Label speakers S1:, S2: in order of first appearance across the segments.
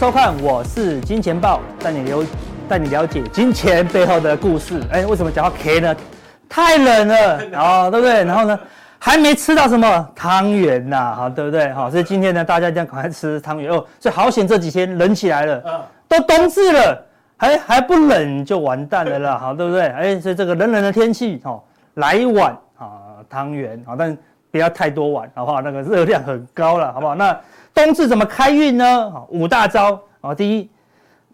S1: 收看，我是金钱豹，带你了带你了解金钱背后的故事。哎，为什么讲到 K 呢？太冷了，哦对不对？然后呢，还没吃到什么汤圆呐，好，对不对？好，所以今天呢，大家一定要赶快吃汤圆哦。所以好险这几天冷起来了，都冬至了，还还不冷就完蛋了啦，好，对不对？哎，所以这个冷冷的天气，哦，来一碗啊汤圆，好，但不要太多碗，好不好？那个热量很高了，好不好？那。冬至怎么开运呢？五大招啊！第一，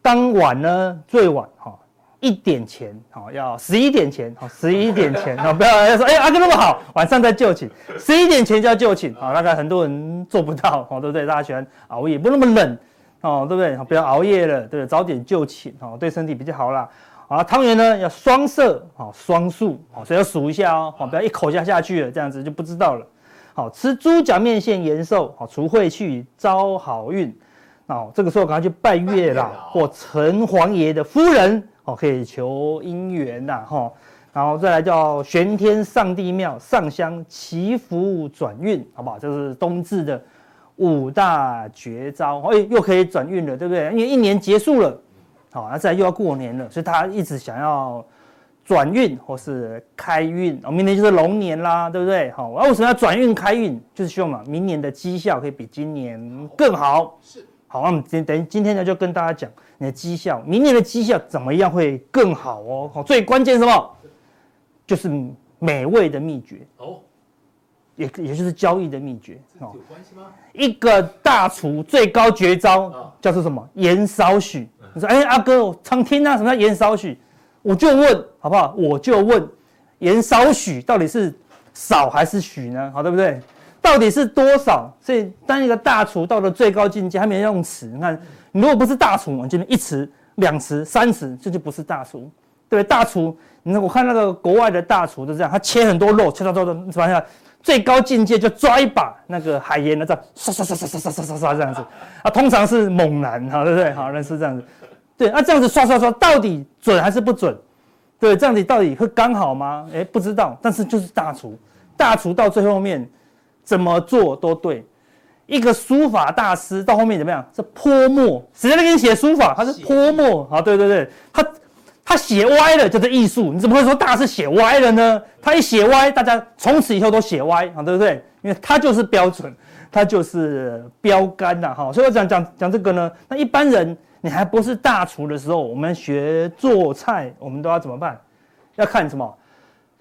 S1: 当晚呢最晚哈一点前，好要十一点前，好十一点前，好不要要说哎阿哥那么好，晚上再就寝，十一点前就要就寝，好大概很多人做不到，哦对不对？大家喜欢熬夜，不那么冷，哦对不对？不要熬夜了，对？早点就寝，哦对身体比较好啦。啊汤圆呢要双色，好双数，好所以要数一下哦，好不要一口下下去了，这样子就不知道了。好吃猪脚面线延寿，好除晦气招好运，哦这个时候赶快去拜月老或城隍爷的夫人，哦可以求姻缘呐，哈，然后再来叫玄天上帝庙上香祈福转运，好不好？这是冬至的五大绝招，哎又可以转运了，对不对？因为一年结束了，好，那再又要过年了，所以他一直想要。转运或是开运，哦，明年就是龙年啦，对不对？好，那为什么要转运开运？就是希望嘛，明年的绩效可以比今年更好。是，好，那我们今等今天呢，就跟大家讲你的绩效，明年的绩效怎么样会更好哦？好，最关键什么？就是美味的秘诀哦，也也就是交易的秘诀。哦，有关系吗？一个大厨最高绝招叫做什么？盐少许。你说，哎，阿哥，我常听啊，什么叫盐少许？我就问好不好？我就问，盐少许到底是少还是许呢？好，对不对？到底是多少？所以当一个大厨到了最高境界，他没用匙。你看，你如果不是大厨，你就一匙、两匙、三匙，这就不是大厨，对？大厨，你看我看那个国外的大厨都这样，他切很多肉，切到到到什么呀？最高境界就抓一把那个海盐的这样刷刷刷刷刷刷刷刷这样子啊，通常是猛男，好，对不对？好，那是这样子。对，那、啊、这样子刷刷刷，到底准还是不准？对，这样子到底会刚好吗？哎，不知道。但是就是大厨，大厨到最后面怎么做都对。一个书法大师到后面怎么样？是泼墨，谁在那给你写书法？他是泼墨。好，对对对，他他写歪了就是艺术。你怎么会说大师写歪了呢？他一写歪，大家从此以后都写歪，啊，对不对？因为他就是标准，他就是标杆呐，哈。所以我讲讲讲这个呢，那一般人。你还不是大厨的时候，我们学做菜，我们都要怎么办？要看什么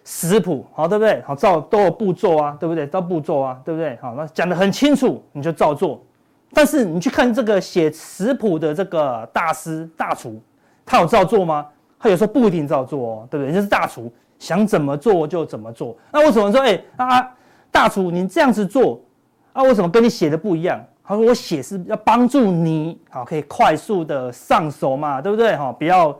S1: 食谱，好，对不对？好，照都有步骤啊，对不对？照步骤啊，对不对？好，那讲得很清楚，你就照做。但是你去看这个写食谱的这个大师大厨，他有照做吗？他有时候不一定照做哦，对不对？就是大厨想怎么做就怎么做。那为什么说，哎啊，大厨你这样子做啊，为什么跟你写的不一样？他说：“我写是要帮助你，好，可以快速的上手嘛，对不对？哈，不要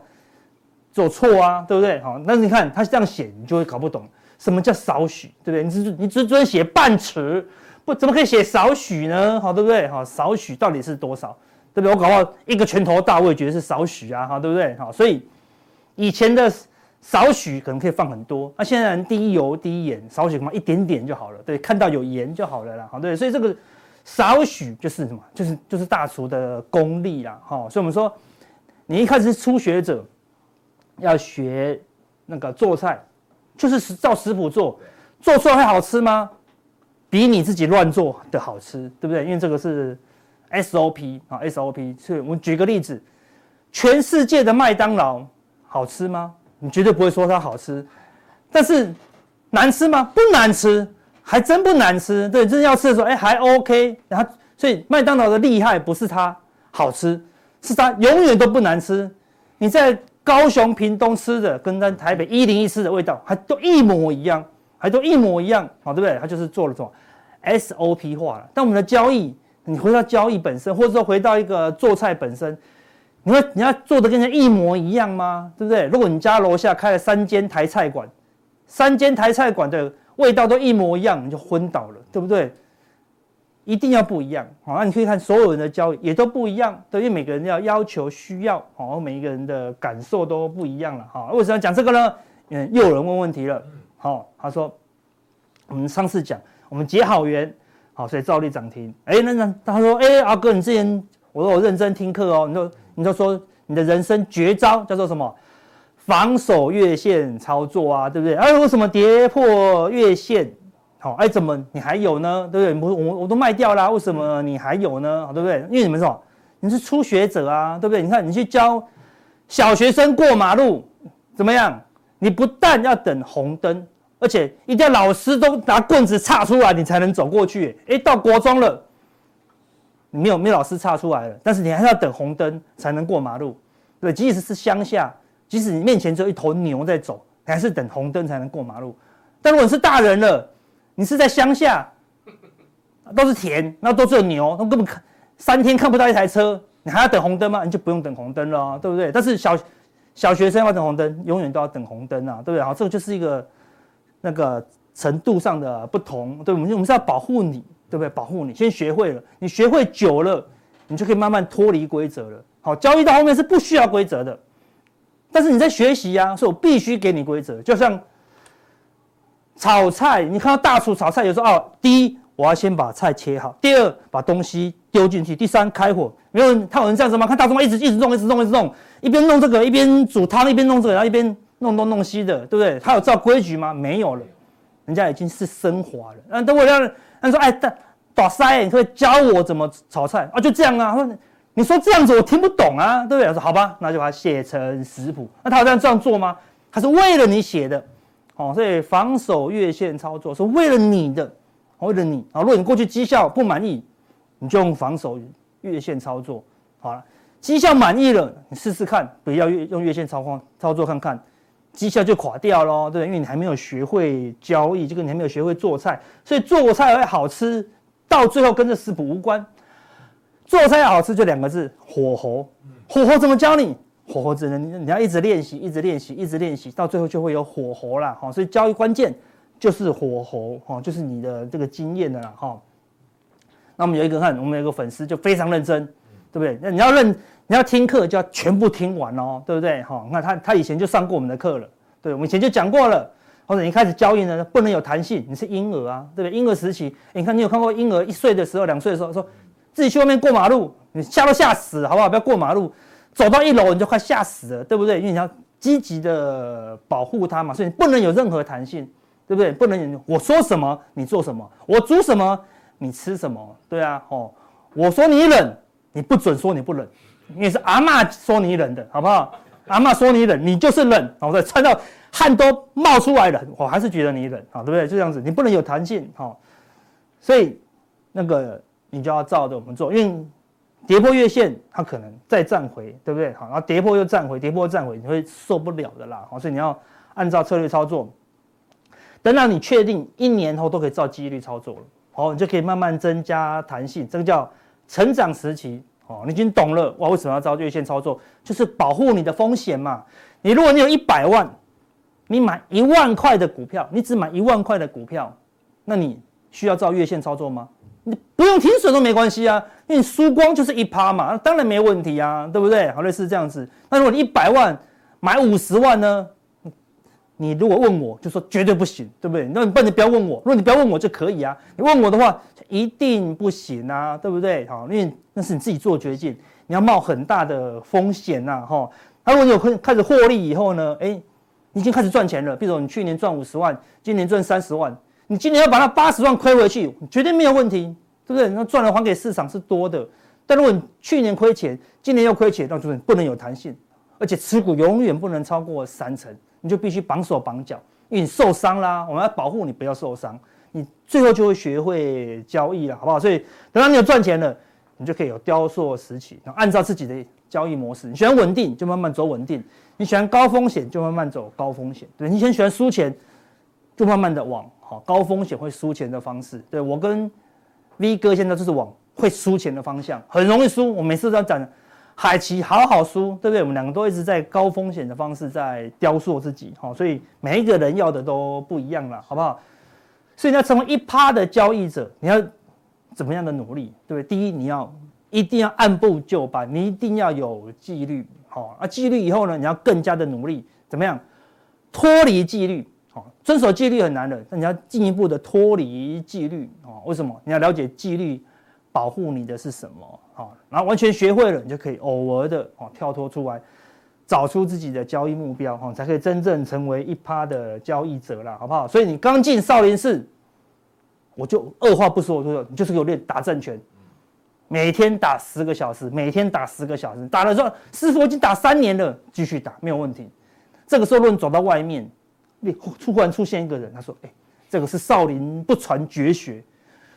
S1: 做错啊，对不对？好，但是你看他这样写，你就会搞不懂什么叫少许，对不对？你只你只准写半尺，不怎么可以写少许呢？好，对不对？好，少许到底是多少？对不对？我搞不好一个拳头大，我也觉得是少许啊，好，对不对？好，所以以前的少许可能可以放很多，那现在人滴油滴盐，少许嘛一点点就好了，对，看到有盐就好了啦，好，对，所以这个。”少许就是什么？就是就是大厨的功力啦，哈。所以我们说，你一开始是初学者，要学那个做菜，就是照食谱做，做出来会好吃吗？比你自己乱做的好吃，对不对？因为这个是 SOP 啊，SOP。所以我们举个例子，全世界的麦当劳好吃吗？你绝对不会说它好吃，但是难吃吗？不难吃。还真不难吃，对，真要吃的时候，哎，还 OK。然后，所以麦当劳的厉害不是它好吃，是它永远都不难吃。你在高雄、屏东吃的，跟在台北一零一吃的味道，还都一模一样，还都一模一样，好，对不对？它就是做了什么 SOP 化了。但我们的交易，你回到交易本身，或者说回到一个做菜本身，你会你要做的跟人家一模一样吗？对不对？如果你家楼下开了三间台菜馆，三间台菜馆的。味道都一模一样，你就昏倒了，对不对？一定要不一样，好，那你可以看所有人的交易也都不一样，对，因为每个人要要求需要，好，每一个人的感受都不一样了，哈。为什么要讲这个呢？嗯，又有人问问题了，好，他说，我们上次讲我们结好缘，好，所以照例涨停，哎，那那他说，哎，阿哥，你之前我都有认真听课哦，你都你就说你的人生绝招叫做什么？防守月线操作啊，对不对？哎，为什么跌破月线？好，哎，怎么你还有呢？对不对？我我我都卖掉了，为什么你还有呢？对不对？因为你们什么？你是初学者啊，对不对？你看你去教小学生过马路怎么样？你不但要等红灯，而且一定要老师都拿棍子叉出来，你才能走过去。哎，到国中了，你没有没有老师叉出来了，但是你还是要等红灯才能过马路。对，即使是乡下，即使你面前只有一头牛在走，你还是等红灯才能过马路。但如果你是大人了，你是在乡下，都是田，那都是牛，那根本看三天看不到一台车，你还要等红灯吗？你就不用等红灯了，对不对？但是小小学生要等红灯，永远都要等红灯啊，对不对？好，这个就是一个那个程度上的不同，对，我们我们是要保护你，对不对？保护你，先学会了，你学会久了，你就可以慢慢脱离规则了。好，交易到后面是不需要规则的，但是你在学习呀，所以我必须给你规则，就像。炒菜，你看到大厨炒菜，有时候哦，第一我要先把菜切好，第二把东西丢进去，第三开火。没有人，他有人这样子吗？看大厨一直一直弄，一直弄，一直弄，一边弄这个，一边煮汤，一边弄这个，然后一边弄东弄西的，对不对？他有照规矩吗？没有了，人家已经是升华了。那，等我让他说，哎，大大师，你可以教我怎么炒菜啊？就这样啊？你说这样子我听不懂啊，对不对？说好吧，那就把它写成食谱。那他有这样这样做吗？他是为了你写的。哦，所以防守月线操作是为了你的，为了你啊！如果你过去绩效不满意，你就用防守月线操作。好了，绩效满意了，你试试看，不要用用月线操况操作看看，绩效就垮掉喽，对，因为你还没有学会交易，就跟你还没有学会做菜，所以做菜会好吃，到最后跟这食谱无关。做菜要好吃就两个字：火候。火候怎么教你？火候只能你要一直练习，一直练习，一直练习，到最后就会有火候啦。哈。所以交易关键就是火候，哈，就是你的这个经验的啦，哈。那我们有一个看，我们有一个粉丝就非常认真，对不对？那你要认，你要听课就要全部听完哦，对不对？哈，那他他以前就上过我们的课了，对，我们以前就讲过了。或者你开始交易呢，不能有弹性，你是婴儿啊，对不对？婴儿时期，你看你有看过婴儿一岁的时候、两岁的时候，说自己去外面过马路，你吓都吓死，好不好？不要过马路。走到一楼你就快吓死了，对不对？因为你要积极的保护它嘛，所以你不能有任何弹性，对不对？不能我说什么你做什么，我煮什么你吃什么，对啊，哦，我说你冷，你不准说你不冷，你是阿嬷说你冷的，好不好？阿嬷说你冷，你就是冷，好，对，穿到汗都冒出来了，我还是觉得你冷，好，对不对？就这样子，你不能有弹性，好，所以那个你就要照着我们做，因为。跌破月线，它可能再站回，对不对？好，然后跌破又站回，跌破又站回，你会受不了的啦。好，所以你要按照策略操作，等到你确定一年后都可以照纪律操作了，好，你就可以慢慢增加弹性，这个叫成长时期。哦，你已经懂了哇？为什么要照月线操作？就是保护你的风险嘛。你如果你有一百万，你买一万块的股票，你只买一万块的股票，那你需要照月线操作吗？你不用停损都没关系啊，因为你输光就是一趴嘛，那当然没问题啊，对不对？好，类似这样子。那如果你一百万买五十万呢？你如果问我就说绝对不行，对不对？那你不，你不要问我，如果你不要问我就可以啊。你问我的话，一定不行啊，对不对？好，因为那是你自己做决定，你要冒很大的风险呐，哈。那如果你有开开始获利以后呢？哎，你已经开始赚钱了，比如说你去年赚五十万，今年赚三十万。你今年要把那八十万亏回去，绝对没有问题，对不对？那赚了还给市场是多的。但如果你去年亏钱，今年又亏钱，那就是不能有弹性，而且持股永远不能超过三成，你就必须绑手绑脚，因为你受伤啦。我们要保护你不要受伤，你最后就会学会交易了，好不好？所以等到你有赚钱了，你就可以有雕塑时期，然后按照自己的交易模式。你喜欢稳定，就慢慢走稳定；你喜欢高风险，就慢慢走高风险。对，你先喜欢输钱，就慢慢的往。好，高风险会输钱的方式，对，我跟 V 哥现在就是往会输钱的方向，很容易输。我每次都要讲海奇好好输，对不对？我们两个都一直在高风险的方式在雕塑自己，好，所以每一个人要的都不一样了，好不好？所以你要成为一趴的交易者，你要怎么样的努力？对不对？第一，你要一定要按部就班，你一定要有纪律。好，啊，纪律以后呢，你要更加的努力，怎么样？脱离纪律。遵守纪律很难的，但你要进一步的脱离纪律。啊，为什么？你要了解纪律保护你的是什么？好，然后完全学会了，你就可以偶尔的哦跳脱出来。找出自己的交易目标，哈，才可以真正成为一趴的交易者啦，好不好？所以你刚进少林寺，我就二话不说，我就说你就是给我练打正拳，每天打十个小时，每天打十个小时，打了之后，师傅已经打三年了，继续打没有问题。这个时候，论走到外面，突然出现一个人，他说：“哎，这个是少林不传绝学，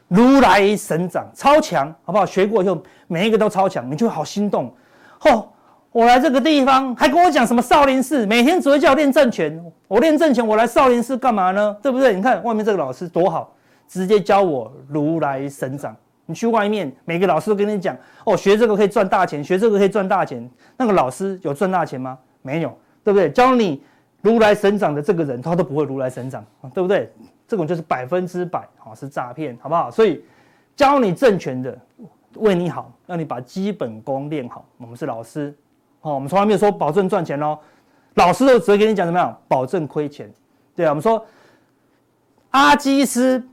S1: 如来神掌，超强，好不好？学过以后，每一个都超强，你就会好心动，吼。”我来这个地方，还跟我讲什么少林寺，每天只会叫我练正拳。我练正拳，我来少林寺干嘛呢？对不对？你看外面这个老师多好，直接教我如来神掌。你去外面，每个老师都跟你讲，哦，学这个可以赚大钱，学这个可以赚大钱。那个老师有赚大钱吗？没有，对不对？教你如来神掌的这个人，他都不会如来神掌，对不对？这种就是百分之百啊是诈骗，好不好？所以教你正拳的，为你好，让你把基本功练好。我们是老师。哦，我们从来没有说保证赚钱哦，老师都只会跟你讲怎么样，保证亏钱。对啊，我们说阿基斯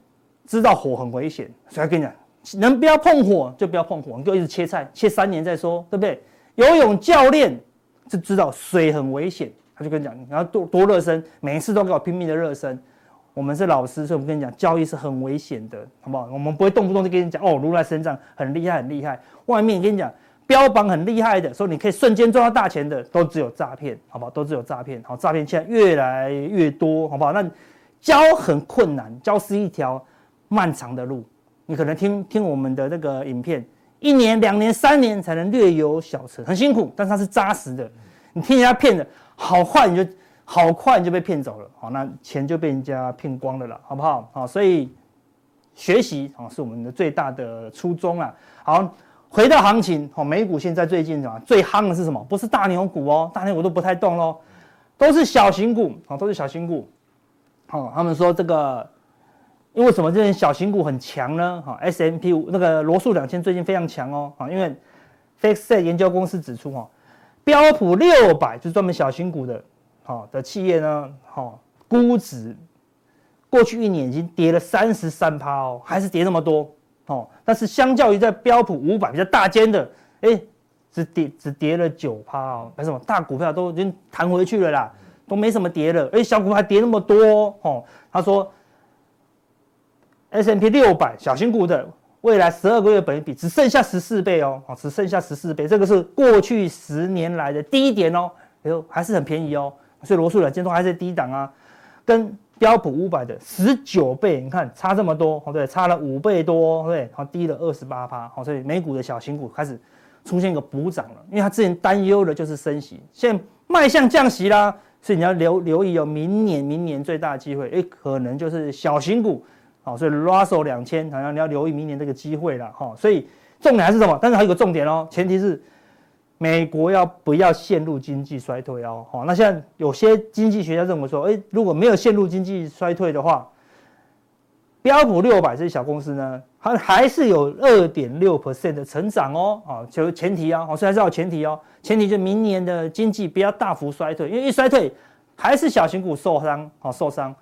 S1: 知道火很危险，所以跟你讲，能不要碰火就不要碰火，你就一直切菜，切三年再说，对不对？游泳教练就知道水很危险，他就跟你讲，你要多多热身，每一次都给我拼命的热身。我们是老师，所以我们跟你讲，交易是很危险的，好不好？我们不会动不动就跟你讲哦，如来神掌很厉害，很厉害。外面跟你讲。标榜很厉害的，说你可以瞬间赚到大钱的，都只有诈骗，好不好？都只有诈骗，好，诈骗现在越来越多，好不好？那教很困难，教是一条漫长的路。你可能听听我们的那个影片，一年、两年、三年才能略有小成，很辛苦，但是它是扎实的。你听人家骗的，好快你就好快你就被骗走了，好，那钱就被人家骗光了啦，好不好？好，所以学习啊是我们的最大的初衷啊，好。回到行情，好，美股现在最近什么最夯的是什么？不是大牛股哦，大牛股都不太动喽，都是小型股，好，都是小型股。好，他们说这个，因为什么？这些小型股很强呢？哈，S M P 五那个罗素两千最近非常强哦，好，因为 FactSet 研究公司指出，哈，标普六百就是专门小型股的，好，的企业呢，好，估值过去一年已经跌了三十三趴哦，还是跌那么多。哦，但是相较于在标普五百比较大间的，哎，只跌只跌了九趴哦，为什么？大股票都已经弹回去了啦，都没什么跌了，哎，小股还跌那么多哦。他说，S&P 六百小型股的未来十二个月本益比只剩下十四倍哦，哦，只剩下十四倍，这个是过去十年来的低点哦，哎呦，还是很便宜哦，所以罗素两千都还是低档啊，跟。标普五百的十九倍，你看差这么多，哦对，差了五倍多，对，好低了二十八趴，好，所以美股的小型股开始出现一个补涨了，因为它之前担忧的就是升息，现在迈向降息啦，所以你要留留意哦，明年明年最大的机会，哎，可能就是小型股，好，所以 Russell 两千好像你要留意明年这个机会了，哈，所以重点还是什么？但是还有一个重点哦，前提是。美国要不要陷入经济衰退哦？好，那现在有些经济学家认为说，诶，如果没有陷入经济衰退的话，标普六百这些小公司呢，它还是有二点六 percent 的成长哦。啊，就前提啊，好，所以还是要前提哦。前提就明年的经济不要大幅衰退，因为一衰退还是小型股受伤，好受伤。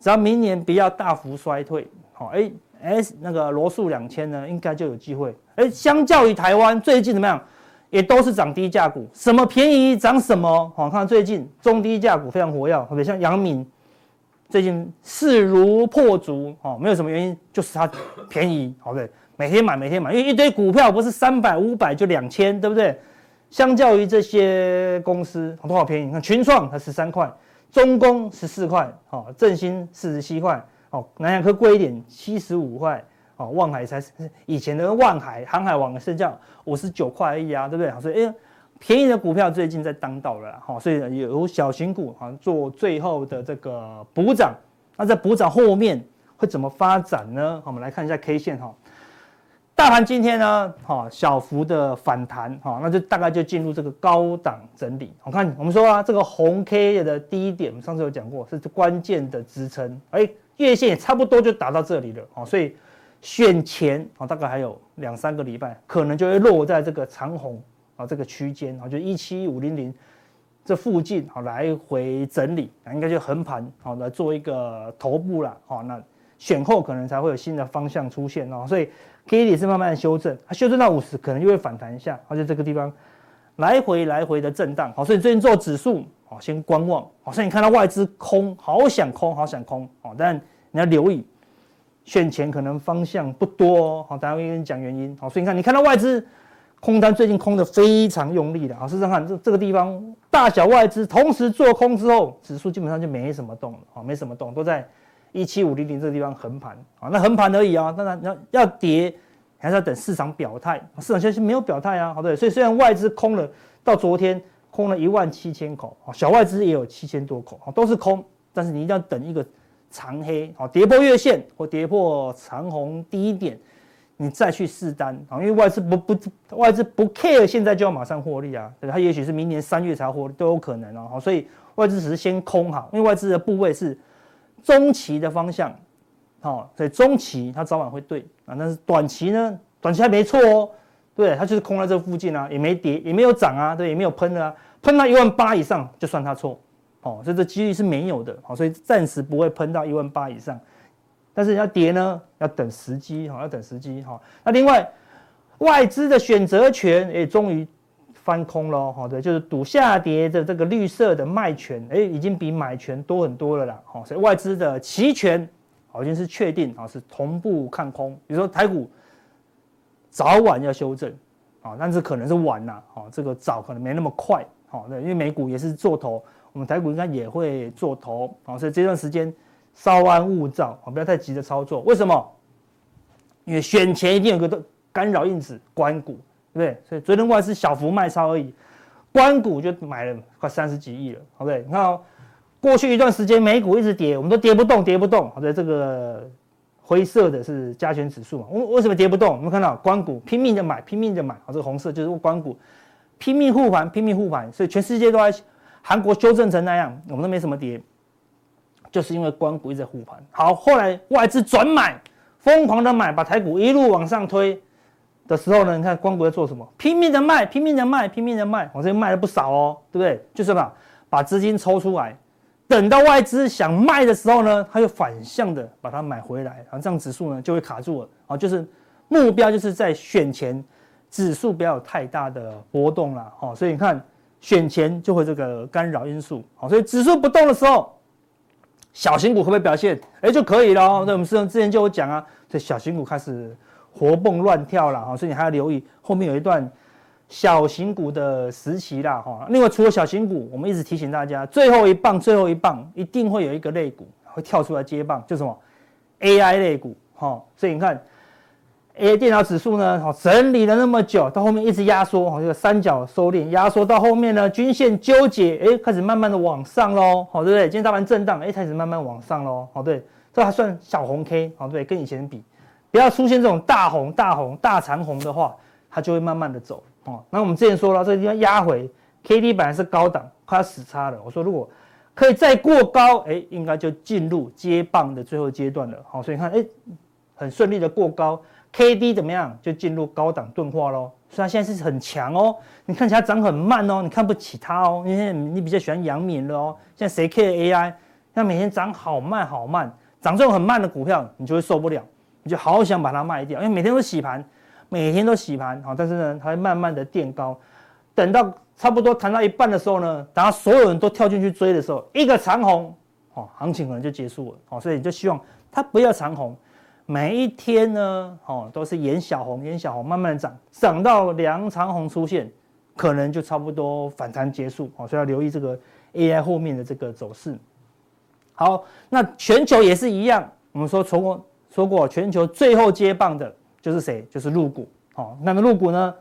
S1: 只要明年不要大幅衰退，好，诶，S 那个罗素两千呢，应该就有机会。诶，相较于台湾最近怎么样？也都是涨低价股，什么便宜涨什么。好，看最近中低价股非常活跃，特别像阳明，最近势如破竹。哦，没有什么原因，就是它便宜。好，对，每天买，每天买，因为一堆股票不是三百、五百就两千，对不对？相较于这些公司，好多少便宜？你看群创才十三块，中工十四块，哦，振兴四十七块，好，南洋科贵一点，七十五块。哦，万海才是以前的万海航海王是叫，五十九块而已啊，对不对？所以，哎，便宜的股票最近在当道了，哈，所以有小型股哈做最后的这个补涨。那在补涨后面会怎么发展呢？我们来看一下 K 线哈。大盘今天呢，哈，小幅的反弹，哈，那就大概就进入这个高档整理。我看我们说啊，这个红 K 的低点，我们上次有讲过，是关键的支撑。哎，月线也差不多就打到这里了，哦，所以选前啊，大概还有两三个礼拜，可能就会落在这个长红啊这个区间啊，就一七五零零这附近，啊来回整理，应该就横盘，好来做一个头部了，好那。选后可能才会有新的方向出现哦，所以 K D 是慢慢的修正，它修正到五十可能就会反弹一下，而且这个地方来回来回的震荡，好，所以最近做指数，好，先观望，好，所以你看到外资空，好想空，好想空，好，但你要留意，选前可能方向不多，好，大家会跟你讲原因，好，所以你看，你看到外资空单最近空的非常用力的，好，试试看这这个地方大小外资同时做空之后，指数基本上就没什么动了，好，没什么动，都在。一七五零零这个地方横盘啊，那横盘而已啊，当然要要跌，还是要等市场表态。市场现在是没有表态啊，好对，所以虽然外资空了，到昨天空了一万七千口啊，小外资也有七千多口啊，都是空，但是你一定要等一个长黑，啊跌破月线或跌破长红低点，你再去试单啊，因为外资不不外资不 care 现在就要马上获利啊，对，它也许是明年三月才获利都有可能哦，所以外资只是先空哈，因为外资的部位是。中期的方向，好，所以中期它早晚会对。啊，但是短期呢，短期还没错哦，对，它就是空在这附近啊，也没跌，也没有涨啊，对，也没有喷啊，喷到一万八以上就算它错，哦，所以这几率是没有的，好，所以暂时不会喷到一万八以上，但是要跌呢，要等时机，哈，要等时机，哈，那另外外资的选择权，哎，终于。翻空喽，好的，就是赌下跌的这个绿色的卖权，哎，已经比买权多很多了啦，好，所以外资的期权，好，已经是确定啊，是同步看空。比如说台股早晚要修正，啊，但是可能是晚了，好，这个早可能没那么快，好，那，因为美股也是做头，我们台股应该也会做头，啊，所以这段时间稍安勿躁，啊，不要太急着操作。为什么？因为选前一定有个干扰因子，关股。对不对？所以昨天外资小幅卖超而已，关股就买了快三十几亿了，好不对？你看哦，过去一段时间美股一直跌，我们都跌不动，跌不动。好在这个灰色的是加权指数嘛，为为什么跌不动？我们看到关股拼命的买，拼命的买，好，这个红色就是关股拼命护盘，拼命护盘，所以全世界都在韩国修正成那样，我们都没什么跌，就是因为关股一直在护盘。好，后来外资转买，疯狂的买，把台股一路往上推。的时候呢，你看光谷在做什么？拼命的卖，拼命的卖，拼命的卖，我这边卖了不少哦，对不对？就是把，把资金抽出来，等到外资想卖的时候呢，它又反向的把它买回来，然后这样指数呢就会卡住了啊。就是目标就是在选前指数不要有太大的波动了，哦，所以你看选前就会这个干扰因素，好，所以指数不动的时候，小型股会不会表现？哎，就可以了。那我们之前就有讲啊，这小型股开始。活蹦乱跳了哈，所以你还要留意后面有一段小型股的时期啦哈。另外，除了小型股，我们一直提醒大家，最后一棒，最后一棒一定会有一个类股会跳出来接棒，就什么 AI 类股哈。所以你看，AI 电脑指数呢，哈，整理了那么久，到后面一直压缩，哈，这个三角收敛压缩到后面呢，均线纠结，哎，开始慢慢的往上喽，好，对不对？今天大盘震荡，哎，开始慢慢往上喽，好，对，这还算小红 K，好，对，跟以前比。不要出现这种大红、大红、大长红的话，它就会慢慢的走哦。那我们之前说了，这个地方压回，K D 本来是高档，快要死叉了。我说如果可以再过高，哎，应该就进入接棒的最后阶段了。好，所以你看，哎，很顺利的过高，K D 怎么样？就进入高档钝化喽。所以它现在是很强哦，你看起来涨很慢哦，你看不起它哦，因为你比较喜欢阳明了哦。现在谁 K A I，那每天涨好慢好慢，涨这种很慢的股票，你就会受不了。就好想把它卖掉，因为每天都洗盘，每天都洗盘，好，但是呢，它会慢慢的垫高，等到差不多谈到一半的时候呢，等到所有人都跳进去追的时候，一个长红，哦，行情可能就结束了，哦，所以就希望它不要长红，每一天呢，哦，都是演小红，演小红，慢慢的涨，涨到两长红出现，可能就差不多反弹结束，哦，所以要留意这个 AI 后面的这个走势。好，那全球也是一样，我们说从。说过，全球最后接棒的就是谁？就是陆股。好，那么陆股呢？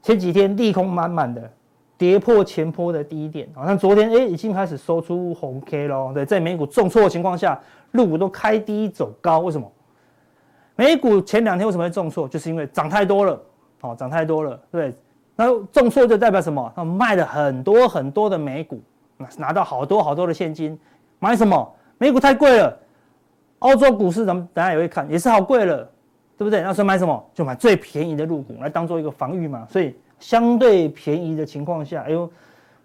S1: 前几天利空满满的，跌破前波的低点。好像昨天哎，已经开始收出红 K 喽。对，在美股重挫的情况下，陆股都开低走高。为什么？美股前两天为什么会重挫？就是因为涨太多了，哦，涨太多了，对。那重挫就代表什么？他们卖了很多很多的美股，拿到好多好多的现金，买什么？美股太贵了。欧洲股市咱们等下也会看，也是好贵了，对不对？那时候买什么？就买最便宜的入股来当做一个防御嘛。所以相对便宜的情况下，哎呦，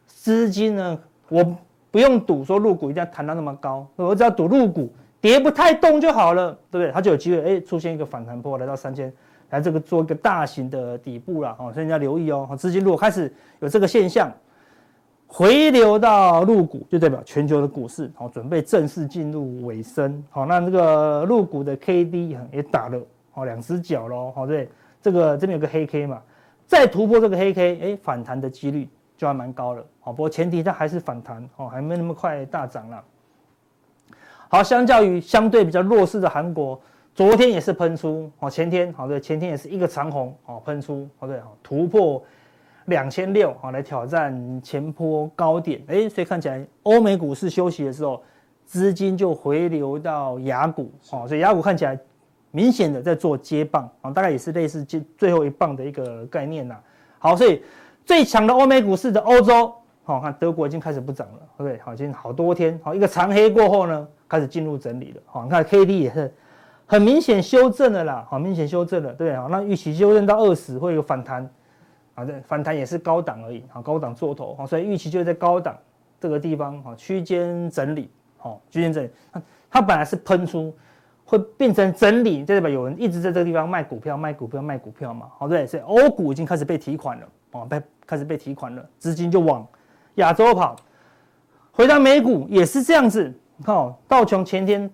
S1: 资金呢，我不用赌说入股一定要弹到那么高，我只要赌入股。跌不太动就好了，对不对？它就有机会哎出现一个反弹波，来到三千，来这个做一个大型的底部了哦，所以你要留意哦。资金如果开始有这个现象回流到陆股，就代表全球的股市哦准备正式进入尾声。好，那这个陆股的 K D 也打了哦两只脚喽，好对，这个这边有个黑 K 嘛，再突破这个黑 K，哎反弹的几率就还蛮高了。好，不过前提它还是反弹哦，还没那么快大涨了。好，相较于相对比较弱势的韩国，昨天也是喷出哦，前天好对，前天也是一个长红哦，喷出好对，突破两千六啊来挑战前波高点，哎，所以看起来欧美股市休息的时候，资金就回流到雅股哦，所以雅股看起来明显的在做接棒啊，大概也是类似接最后一棒的一个概念呐。好，所以最强的欧美股市的欧洲，好看德国已经开始不涨了，对不对？好，已经好多天好一个长黑过后呢。开始进入整理了，好，你看 K D 也是很明显修正了啦，好，明显修正了，对啊，那预期修正到二十会有反弹，啊，对，反弹也是高档而已，好，高档做头，好，所以预期就在高档这个地方，好，区间整理，好，区间整理，它本来是喷出，会变成整理，这代表有人一直在这个地方卖股票，卖股票，卖股票嘛，好，对，所以欧股已经开始被提款了，哦，被开始被提款了，资金就往亚洲跑，回到美股也是这样子。你看哦，道琼前天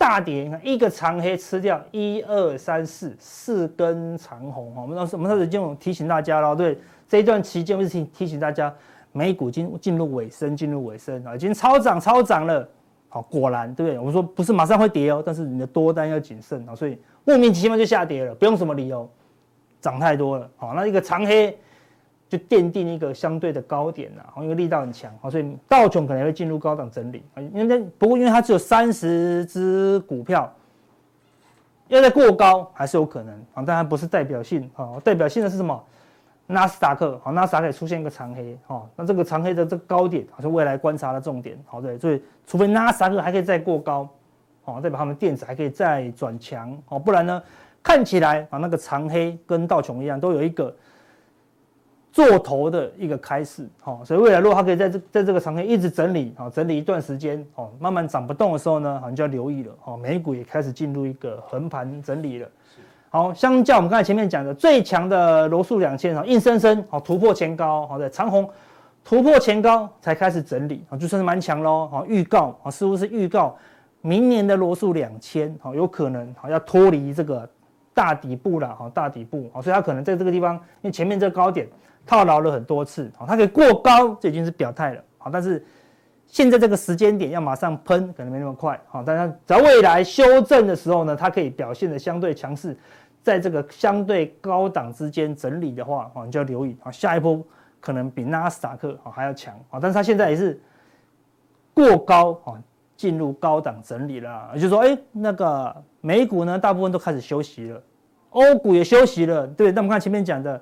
S1: 大跌，你看一个长黑吃掉一二三四四根长红哈。我们当时我们当时就提醒大家了，对这一段期间我是提提醒大家，美股已经进入尾声，进入尾声啊，已经超涨超涨了。好，果然对不对？我们说不是马上会跌哦，但是你的多单要谨慎啊，所以莫名其妙就下跌了，不用什么理由，涨太多了。好，那一个长黑。就奠定一个相对的高点呐，因为力道很强，所以道琼可能会进入高档整理啊。因为不过因为它只有三十只股票，要再过高还是有可能啊，当然不是代表性啊。代表性的是什么？纳斯达克好，纳斯达克出现一个长黑哈，那这个长黑的这个高点是未来观察的重点。好，对，所以除非纳斯达克还可以再过高，哦，代表他们电子还可以再转强哦，不然呢，看起来啊那个长黑跟道琼一样，都有一个。做头的一个开始，好，所以未来如果它可以在这在这个长线一直整理，好，整理一段时间，哦，慢慢涨不动的时候呢，好，你就要留意了，哦，美股也开始进入一个横盘整理了，好，相较我们刚才前面讲的最强的罗素两千，硬生生好突破前高，好的长虹突破前高才开始整理，啊，就算是蛮强喽，好，预告啊，似乎是预告明年的罗素两千，好，有可能好要脱离这个大底部了，好，大底部，好，所以它可能在这个地方，因为前面这个高点。套牢了很多次，好，它可以过高，这已经是表态了，好，但是现在这个时间点要马上喷，可能没那么快，好，但是在未来修正的时候呢，它可以表现的相对强势，在这个相对高档之间整理的话，啊，你就要留意，啊，下一波可能比纳斯达克啊还要强，啊，但是它现在也是过高，啊，进入高档整理了，也就是说，哎，那个美股呢，大部分都开始休息了，欧股也休息了，对，那我们看前面讲的。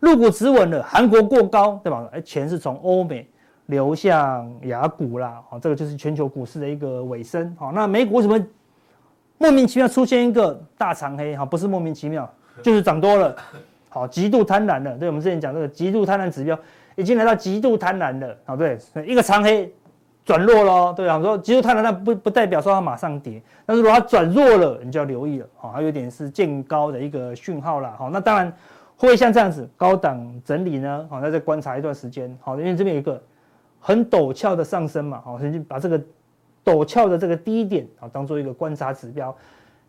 S1: 陆股止稳了，韩国过高，对吧？哎，钱是从欧美流向雅股啦，好，这个就是全球股市的一个尾声。好，那美股为什么莫名其妙出现一个大长黑？哈，不是莫名其妙，就是涨多了，好，极度贪婪了。对，我们之前讲这个极度贪婪指标已经来到极度贪婪了，好，对，一个长黑转弱喽，对啊，我说极度贪婪，那不不代表说它马上跌，但是如果它转弱了，你就要留意了，好，还有点是见高的一个讯号了，好，那当然。会像这样子高档整理呢？好，那再观察一段时间。好，因为这边有一个很陡峭的上升嘛，好，所以把这个陡峭的这个低点啊当做一个观察指标。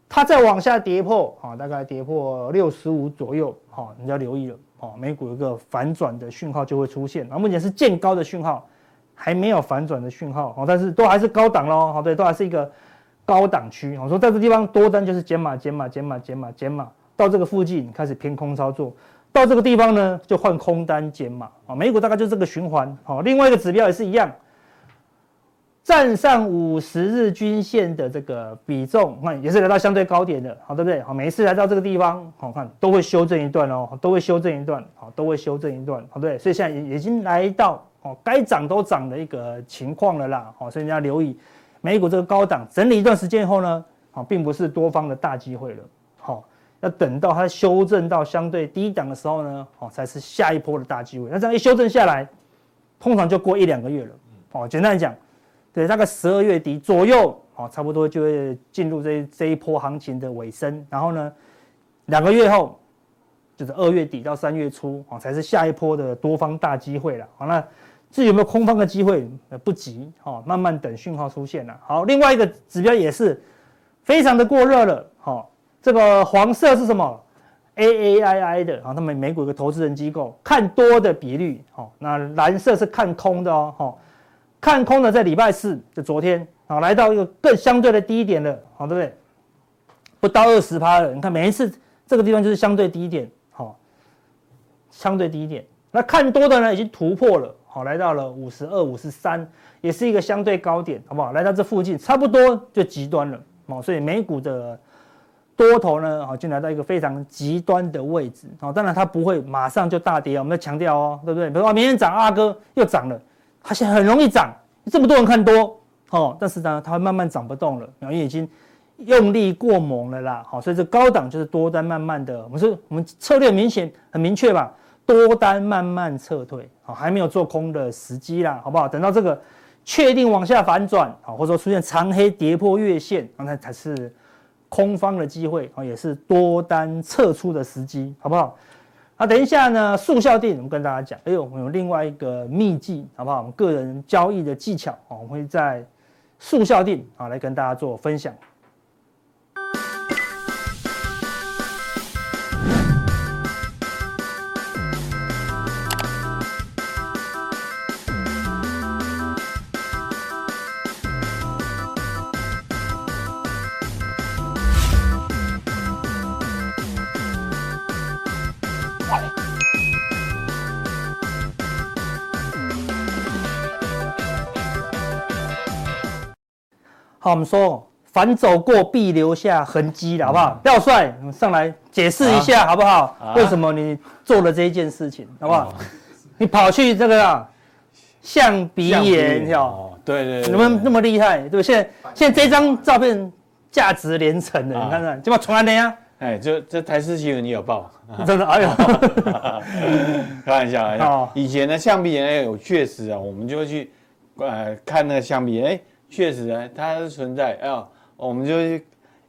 S1: 它再往下跌破，好，大概跌破六十五左右，好，你要留意了。好，美股有一个反转的讯号就会出现。啊，目前是见高的讯号，还没有反转的讯号。好，但是都还是高档喽。好，对，都还是一个高档区。我说在这地方多单就是减码、减码、减码、减码、减码。到这个附近开始偏空操作，到这个地方呢就换空单减码。啊，美股大概就这个循环。好，另外一个指标也是一样，站上五十日均线的这个比重，看也是来到相对高点的，好，对不对？好，每一次来到这个地方，好看都会修正一段哦，都会修正一段，好，都会修正一段，好，对，所以现在已经来到哦该涨都涨的一个情况了啦，好，所以你要留意美股这个高档整理一段时间后呢，好，并不是多方的大机会了，要等到它修正到相对低档的时候呢，好，才是下一波的大机会。那这样一修正下来，通常就过一两个月了，哦，简单来讲。对，大概十二月底左右，哦，差不多就会进入这这一波行情的尾声。然后呢，两个月后，就是二月底到三月初，哦，才是下一波的多方大机会了。好，那至于有没有空方的机会，不急，哦，慢慢等讯号出现了。好，另外一个指标也是非常的过热了。这个黄色是什么？A A I I 的，啊，他们美股一个投资人机构看多的比率，好，那蓝色是看空的哦，好。看空的在礼拜四就昨天啊，来到一个更相对的低点了，好，对不对？不到二十趴了。你看每一次这个地方就是相对低点，好，相对低点。那看多的呢，已经突破了，好，来到了五十二、五十三，也是一个相对高点，好不好？来到这附近，差不多就极端了，哦，所以美股的多头呢，好，就来到一个非常极端的位置，好，当然它不会马上就大跌，我们要强调哦，对不对？比如说明天涨，阿哥又涨了。它现在很容易涨，这么多人看多，哦，但是呢，它会慢慢涨不动了，因为已经用力过猛了啦，好，所以这高档就是多单慢慢的，我们说我们策略明显很明确吧，多单慢慢撤退，好，还没有做空的时机啦，好不好？等到这个确定往下反转，好，或者说出现长黑跌破月线，那才是空方的机会，啊，也是多单撤出的时机，好不好？好，等一下呢，速效定我们跟大家讲，哎呦，我们有另外一个秘技，好不好？我们个人交易的技巧啊，我们会在速效定啊来跟大家做分享。好，我们说凡走过必留下痕迹的，好不好？廖帅，上来解释一下，好不好？为什么你做了这一件事情，好不好？你跑去这个象鼻岩，哦，对对，怎么那么厉害？对不，现在现在这张照片价值连城的，你看看，怎么传来的呀？
S2: 哎，这这台式新闻你有报？
S1: 真的？哎呦，
S2: 开玩笑，啊！以前的象鼻岩，哎，有确实啊，我们就会去呃看那个象鼻岩，哎。确实啊，它是存在啊，我们就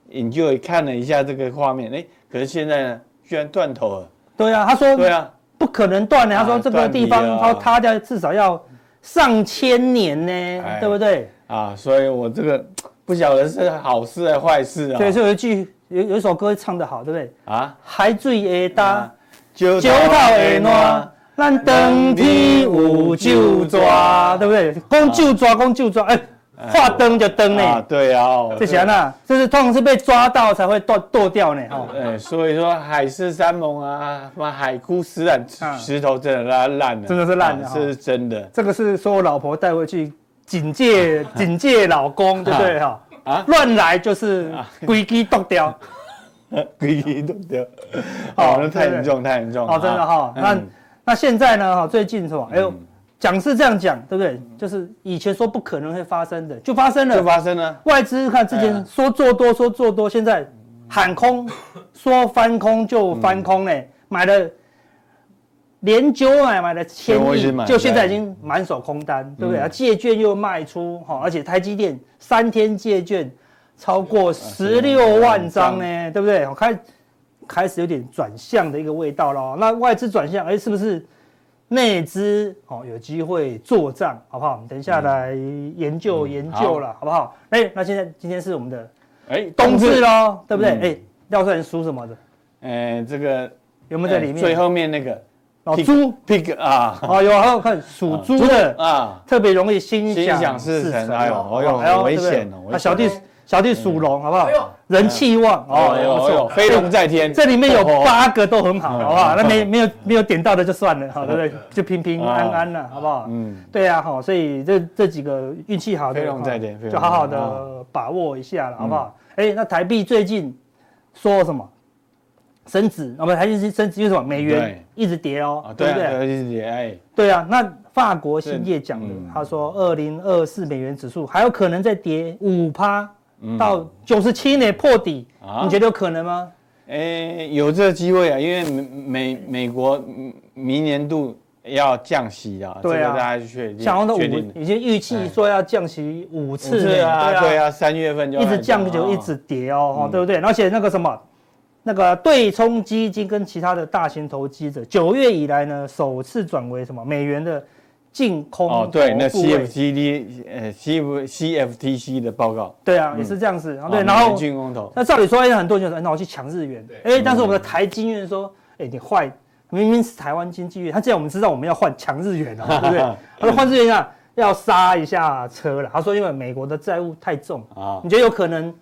S2: 引就看了一下这个画面，哎，可是现在呢，居然断头了。
S1: 对啊，他说对啊，不可能断的。他说这个地方它塌掉至少要上千年呢，对不对？
S2: 啊，所以我这个 不晓得是好事还是坏事啊。
S1: 所以说有一句有有一首歌唱得好，对不对？啊，海水会大，石头会烂，咱当天有酒抓，对不对？讲酒抓，讲酒抓，哎。画灯就灯呢、欸啊，
S2: 对啊，
S1: 这些呢，这是通常是被抓到才会剁剁掉呢，哦，
S2: 哎，所以说海誓山盟啊，什么海枯石烂，石头真的烂烂了，
S1: 真的是烂的，
S2: 这是真的。
S1: 这个是说我老婆带回去警戒 警戒老公，对不对哈？啊，乱来就是规矩剁掉，
S2: 规矩剁掉，好，那太严重，太严重，
S1: 哦，真的哈。那那现在呢？哈，最近是吧？哎呦。讲是这样讲，对不对？就是以前说不可能会发生的，就发生了。
S2: 就发生了。
S1: 外资看之前说做多，说做多，现在喊空，说翻空就翻空嘞。买了连九买买了千亿，就现在已经满手空单，对不对？借券又卖出，哈，而且台积电三天借券超过十六万张呢，对不对？开开始有点转向的一个味道了。那外资转向，哎，是不是？内资哦，有机会做账，好不好？我们等一下来研究研究了，好不好？哎，那现在今天是我们的哎冬至喽，对不对？哎，廖帅属什么的？
S2: 哎，这个
S1: 有没有在里面？
S2: 最后面那个
S1: 老猪
S2: pig 啊，
S1: 哦有，还有看属猪的啊，特别容易心想事成，
S2: 哎呦，哎呦，危险哦！
S1: 那小弟小弟属龙，好不好？人气旺哦，不错，
S2: 飞龙在天。
S1: 这里面有八个都很好，好不好？那没 没有没有点到的就算了，好对不对？就平平安安了，好不好？嗯，对啊，好，所以这这几个运气好的，飞龙在天，就好好的把握一下了，好不好？哎，那台币最近说什么？升值，我们台币是升值，因为什么？美元一直跌哦，对不对？一直跌，哎，对啊，那。法国兴业讲的，他说二零二四美元指数还有可能再跌五趴到九十七年破底，你觉得有可能吗？
S2: 哎，有这个机会啊，因为美美美国明年度要降息啊，对啊，大家确定，
S1: 想要五已经预期说要降息五次，
S2: 对啊，对啊，三月份就
S1: 一直降就一直跌哦，对不对？而且那个什么，那个对冲基金跟其他的大型投机者，九月以来呢，首次转为什么美元的。净空哦，
S2: 对，那 CFTD 呃，C F C F T C 的报告，
S1: 对啊，也是这样子，对，然后净空头。那照理说，哎，很多人就说，那我去抢日元，哎，但是我们的台金院说，哎，你坏，明明是台湾经济院，他既然我们知道我们要换抢日元了，对不对？他说换日元啊，要刹一下车了。他说因为美国的债务太重啊，你觉得有可能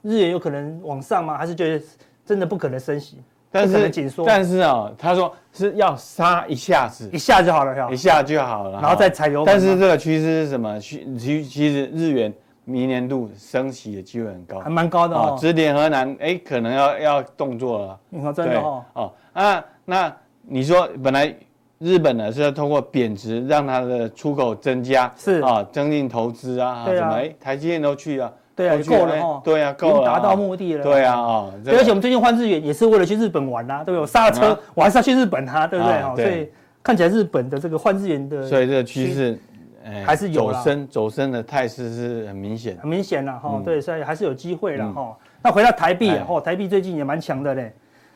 S1: 日元有可能往上吗？还是觉得真的不可能升息？
S2: 但是，但是啊，他说是要杀一下子，
S1: 一下就好了，
S2: 一下就好了，
S1: 然后再踩油。
S2: 但是这个趋势是什么？其其其实日元明年度升息的机会很高，
S1: 还蛮高的哦。
S2: 指点河南，哎，可能要要动作了。
S1: 你说真的哦？哦，
S2: 啊，那你说本来日本呢是要通过贬值让它的出口增加，是啊，增进投资啊，什么哎，台积电都去了。
S1: 对啊，够了哈。
S2: 对啊，够了，
S1: 达到目的了。
S2: 对啊，啊，
S1: 而且我们最近换日元也是为了去日本玩呐，对不对？我刹车，我还是要去日本啊，对不对？哈，所以看起来日本的这个换日元的，
S2: 所以这个趋势，还是有走升走升的态势是很明显，
S1: 很明显了哈。对，所以还是有机会了哈。那回到台币啊，哦，台币最近也蛮强的嘞。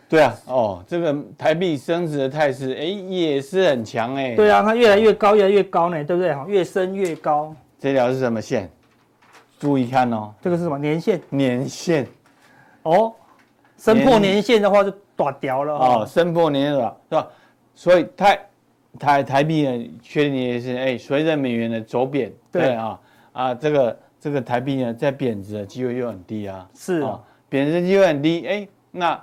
S2: 对啊，哦，这个台币升值的态势，哎，也是很强哎。
S1: 对啊，它越来越高，越来越高呢，对不对？哈，越升越高。
S2: 这条是什么线？注意看哦，
S1: 这个是什么？年限？
S2: 年限，
S1: 哦，升破年限的话就断掉了。
S2: 哦，升破年限了是吧？所以台台台币呢，确定也是哎，随着美元的走贬，对。啊啊，这个这个台币呢在贬值的机会又很低啊，
S1: 是啊，
S2: 贬值的机会很低，哎，那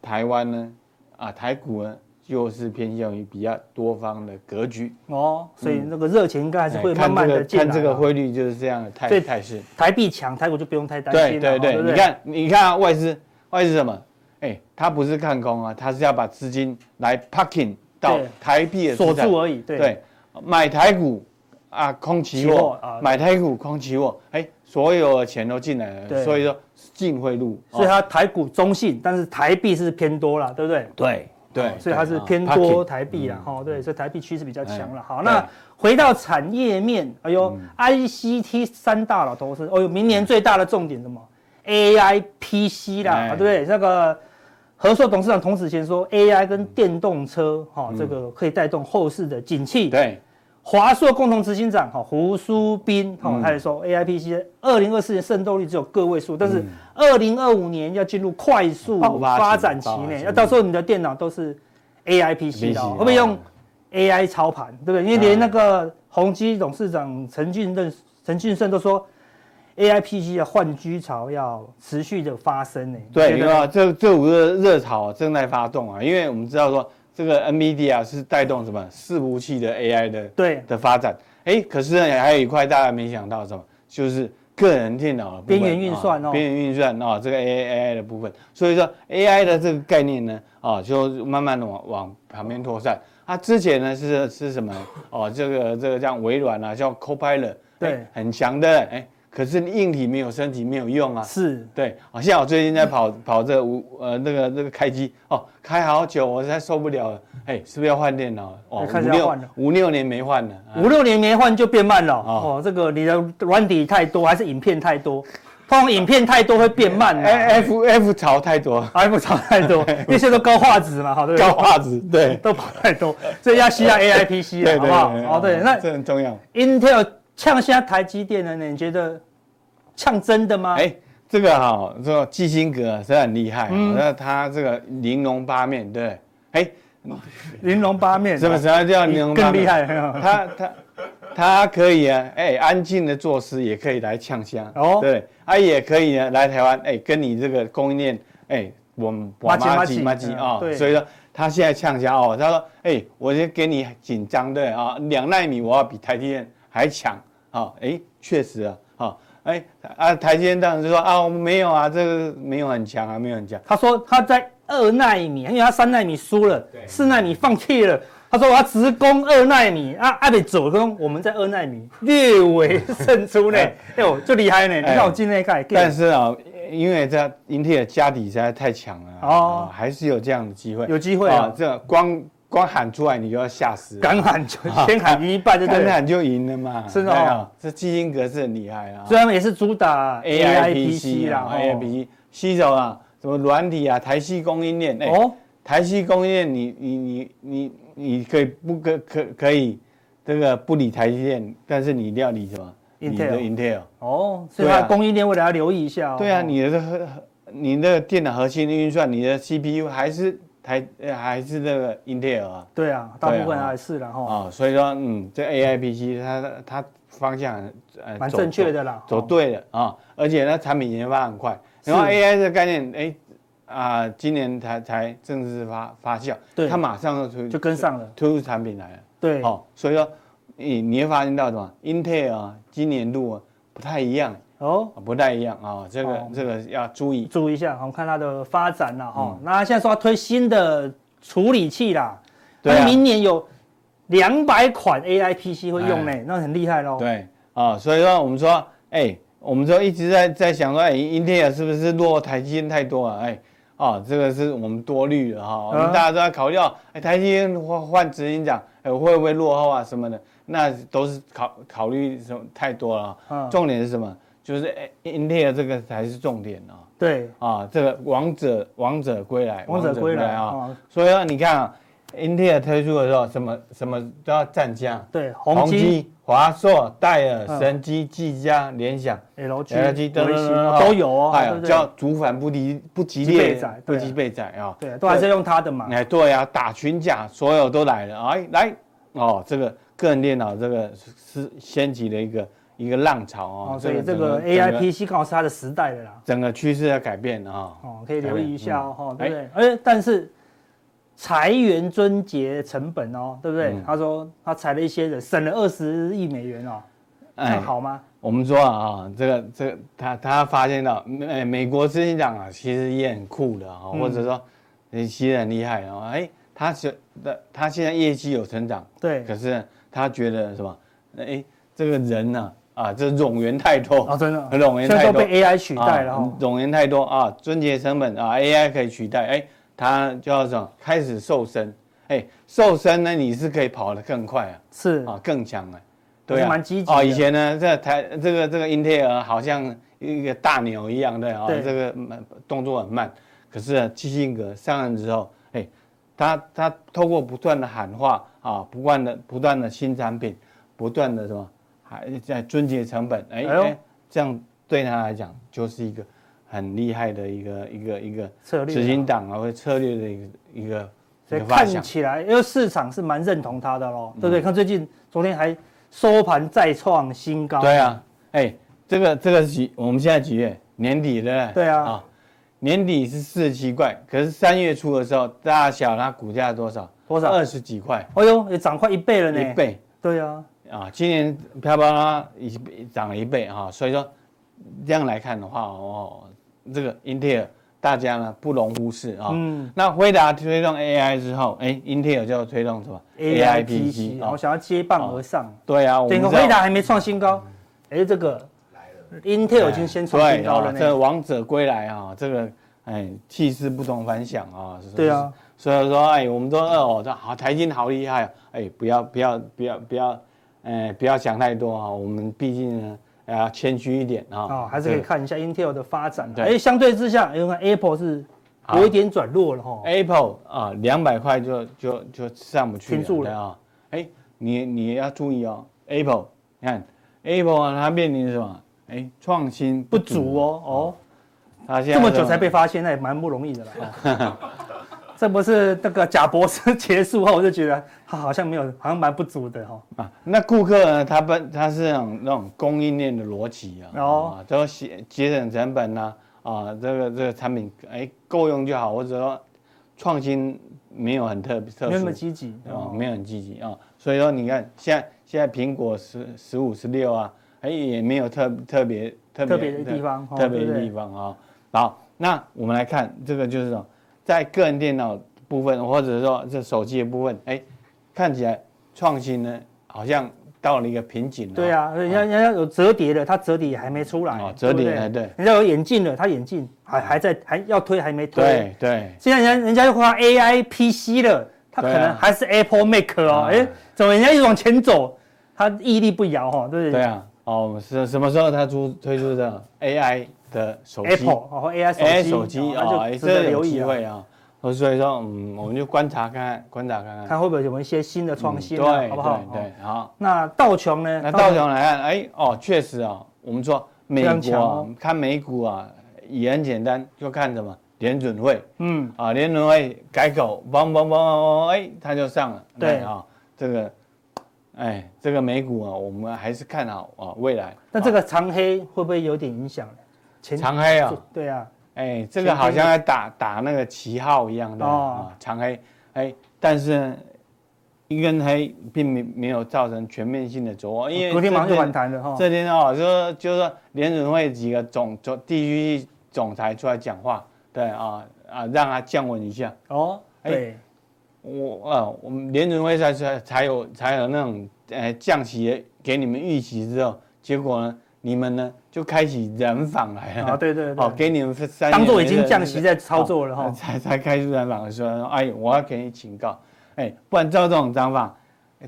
S2: 台湾呢？啊台股呢？就是偏向于比较多方的格局
S1: 哦，所以那个热钱应该还是会慢慢的进来。
S2: 看这个汇率就是这样的态态势。
S1: 台币强，台股就不用太担心。
S2: 对对对，你看你看外资外资什么？哎，他不是看空啊，他是要把资金来 parking 到台币的
S1: 锁住而已。
S2: 对对，买台股啊空期货，买台股空期货，哎，所有的钱都进来了。所以说净汇入，
S1: 所以它台股中性，但是台币是偏多了，对不对？
S2: 对。对，
S1: 所以它是偏多台币啦，哈，对，所以台币趋势比较强了。好，那回到产业面，哎呦，ICT 三大佬都是，哦呦，明年最大的重点什么？AI PC 啦，对不对？那个和硕董事长童子贤说，AI 跟电动车，哈，这个可以带动后市的景气。对。华硕共同执行长哈胡书斌哈，他也说 A I P C 二零二四年渗透率只有个位数，但是二零二五年要进入快速发展期内，要到时候你的电脑都是 A I P C 的，会不会用 A I 操盘，对不对？因为连那个宏基董事长陈俊任陈俊胜都说 A I P C 的换机潮要持续的发生呢。
S2: 对，你看这这五个热潮正在发动啊，因为我们知道说。这个 NVIDIA 是带动什么？伺服器的 AI 的对。的发展，哎，可是呢还有一块大家没想到什么，就是个人电脑
S1: 边缘运算哦，
S2: 边缘运算哦，这个 AI 的部分，所以说 AI 的这个概念呢，啊，就慢慢的往往旁边扩散。它之前呢是是什么？哦，这个这个像微软啊，叫 Copilot，对，很强的，哎。可是硬体没有升级没有用啊，是对，好像我最近在跑跑这五呃那个那个开机哦，开好久我实在受不了了，哎，是不是要换电脑？哦，五六五六年没换了，
S1: 五六年没换就变慢了哦。这个你的软底太多还是影片太多？通常影片太多会变慢
S2: ，F F 槽太多
S1: ，F 槽太多，那些都高画质嘛，好对不
S2: 对？高画质对，
S1: 都跑太多，所以要需要 A I P C 了，好不好？哦对，那
S2: 这很重要
S1: ，Intel。呛一下台积电的呢？你觉得呛真的吗？哎，
S2: 这个哈，这个基辛格是很厉害，那他这个玲珑八面对，哎，
S1: 玲珑八面，
S2: 什么什么叫玲珑八面？
S1: 更厉害，
S2: 他他他可以啊，哎，安静的做事也可以来呛香
S1: 哦，
S2: 对，他也可以呢来台湾，哎，跟你这个供应链，哎，我们麻吉麻吉啊，所以说他现在呛香哦，他说，哎，我就给你紧张的啊，两奈米我要比台积电还强啊，哎，确实啊，好，哎啊，台积电当然就说啊，我们没有啊，这个没有很强啊，没有很强，
S1: 他说他在二奈米，因为他三奈米输了，四奈米放弃了。他说：“我要直攻二奈米啊，阿北走攻，我们在二奈米略微胜出呢。哎呦，就厉害呢！你看我今天看，
S2: 但是啊，因为这英特尔家底实在太强了哦，还是有这样的机会，
S1: 有机会啊。
S2: 这光光喊出来，你就要吓死，
S1: 敢喊就先喊一半就对，
S2: 敢喊就赢了嘛。
S1: 是的，
S2: 这基因格是很厉害啊，
S1: 虽然也是主打 A I P C 啦
S2: ，A I P C 吸走啊，什么软体啊，台系供应链哦，台系供应链，你你你你。”你可以不可可可以，这个不理台积电，但是你一定要理什么？Intel。你的 Intel
S1: 哦，所以它供应链为了要留意一下
S2: 哦。对啊，你的这个你的电脑核心运算，你的 CPU 还是台还是这个 Intel 啊？
S1: 对啊，大部分还是然后
S2: 啊，所以说嗯，这 AIPC 它它方向
S1: 呃蛮正确的啦，
S2: 走对了啊，而且它产品研发很快，然后 AI 这个概念哎。啊，今年才才正式发发酵，对，它马上就推
S1: 就跟上了，
S2: 推出产品来了，
S1: 对，
S2: 哦，所以说你你会发现到什么？Intel 啊，今年度啊不太一样哦，不太一样啊，这个这个要注意
S1: 注意一下，我们看它的发展了哈。那现在说要推新的处理器啦，对，明年有两百款 AI PC 会用呢，那很厉害喽。
S2: 对，啊，所以说我们说，哎，我们说一直在在想说，哎，Intel 是不是落台积电太多了？哎。哦，这个是我们多虑了哈，我们大家都在考虑哦，哎，台积电换换执行长，哎，会不会落后啊什么的？那都是考考虑什么太多了。重点是什么？就是哎，Intel 这个才是重点哦。
S1: 对。
S2: 啊，这个王者王者归来，
S1: 王者归来
S2: 啊。所以说你看啊，Intel 推出的时候，什么什么都要战将。
S1: 对，宏基。
S2: 华硕、戴尔、神机、技嘉、联想、
S1: LG、微星都有哦，
S2: 还有叫主反不敌不吉列，不击备载啊，
S1: 对，都还是用它的嘛。
S2: 哎，对啊，打群架，所有都来了，哎，来哦，这个个人电脑这个是掀起的一个一个浪潮哦，
S1: 所以这个 AI PC 刚好是它的时代的啦，
S2: 整个趋势在改变啊，
S1: 哦，可以留意一下哦，对不对？哎，但是。裁员撙节成本哦，对不对？嗯、他说他裁了一些人，省了二十亿美元哦，这样好吗？
S2: 我们说啊，这个这个他他发现到，美美国执行长啊，其实也很酷的啊，或者说，其实很厉害啊，哎，他是的，他现在业绩有成长，
S1: 对，
S2: 可是他觉得什么？哎，这个人呢，啊，这冗员太多
S1: 啊，真的，
S2: 冗员太多，
S1: 被 AI 取代了，
S2: 冗员太多啊，撙节成本啊，AI 可以取代，哎。他叫什么？开始瘦身，哎，瘦身呢？你是可以跑得更快啊，
S1: 是
S2: 啊，更强啊，对啊，
S1: 蛮积极
S2: 哦。以前呢，这台这个这个英特尔好像一个大鸟一样的啊，这个动作很慢。可是基辛格上任之后，哎，他他透过不断的喊话啊，不断的不断的新产品，不断的什么，还在撙节成本，哎哎，这样对他来讲就是一个。很厉害的一个一个一个策略，执行党啊，或策略的一个一个，
S1: 所以看起来，因为市场是蛮认同他的喽，对不对？看最近昨天还收盘再创新高。
S2: 对啊，哎，这个这个是几？我们现在几月？年底对不对？
S1: 啊啊，
S2: 年底是四十七块，可是三月初的时候，大小它股价多少？
S1: 多少？
S2: 二十几块。
S1: 哎呦，也涨快一倍了呢。
S2: 一倍。
S1: 对啊，
S2: 啊，今年啪啪啦已经涨了一倍哈，所以说这样来看的话哦。这个英特尔大家呢不容忽视啊。嗯。那辉达推动 AI 之后，哎，英特尔就要推动什么？AI PC，
S1: 然后想要接棒而上。
S2: 对啊，
S1: 整个辉达还没创新高，哎，这个来了，Intel 已经先创新高了。
S2: 这王者归来啊，这个哎气势不同凡响啊。
S1: 对啊。
S2: 所以说，哎，我们说哦，这好台积好厉害啊，哎，不要不要不要不要，哎，不要想太多啊，我们毕竟呢。啊，谦虚一点啊！哦，
S1: 还是可以看一下 Intel 的发展。对，哎，相对之下，因为 Apple 是有一点转弱了哈。
S2: Apple 啊，两百块就就就上不去了。啊！哎，你你要注意哦，Apple，你看 Apple 啊，它面临什么？哎，创新
S1: 不足哦哦。它现在这么久才被发现，那也蛮不容易的了。这不是那个贾博士结束后，我就觉得他 好像没有，好像蛮不足的哈。
S2: 啊，那顾客呢？他本他是那种那种供应链的逻辑啊，
S1: 哦，
S2: 都节节省成本呐，啊，这个这个产品哎够用就好，或者说创新没有很特别特殊，
S1: 没有那么积极
S2: 哦，没有很积极啊。所以说你看现在现在苹果十十五十六啊，哎也没有特特别特
S1: 别的地方，
S2: 特别的地方啊。好，那我们来看这个就是说。在个人电脑部分，或者说这手机的部分，哎，看起来创新呢，好像到了一个瓶颈了。
S1: 对啊，人家人家有折叠的，它折叠还没出来。
S2: 哦，折叠哎，对。
S1: 人家有眼镜的，它眼镜还还在，还要推还没推。
S2: 对对。
S1: 现在人家人家又画 AI PC 了，它可能还是 Apple Mac 哦。哎，怎么人家一往前走，它屹立不摇哈，对不对？
S2: 对啊。哦，是什么时候它出推出的 AI？的手机
S1: ，Apple 哦，AI 手机
S2: 啊，这个有机会啊。所以说，嗯，我们就观察看看，观察看看，
S1: 看会不会有一些新的创新，
S2: 对，
S1: 好不好？
S2: 对，好。
S1: 那道琼呢？
S2: 那道琼来看，哎，哦，确实啊，我们说美国看美股啊，也很简单，就看什么联准会，嗯，啊，联准会改口，嘣嘣嘣嘣，哎，它就上了，对啊，这个，哎，这个美股啊，我们还是看好啊未来。
S1: 那这个长黑会不会有点影响？
S2: 长黑啊，
S1: 对啊，
S2: 哎，这个好像在打打那个旗号一样的啊，长黑，哎，但是一根黑并没没有造成全面性的走弱，因为
S1: 昨天马上就反弹了哈。
S2: 这天哦，就是就说联准会几个总总地区总裁出来讲话，对啊啊，让他降温一下
S1: 哦，对，
S2: 我啊，我们联准会才才才有才有那种呃降息给你们预期之后，结果呢？你们呢就开启人访来了。啊？
S1: 对对对，
S2: 哦，给你们三
S1: 当做已经降息在操作了哈，
S2: 才才开始人访的时候，哎，我要给你警告，哎，不然照这种讲法，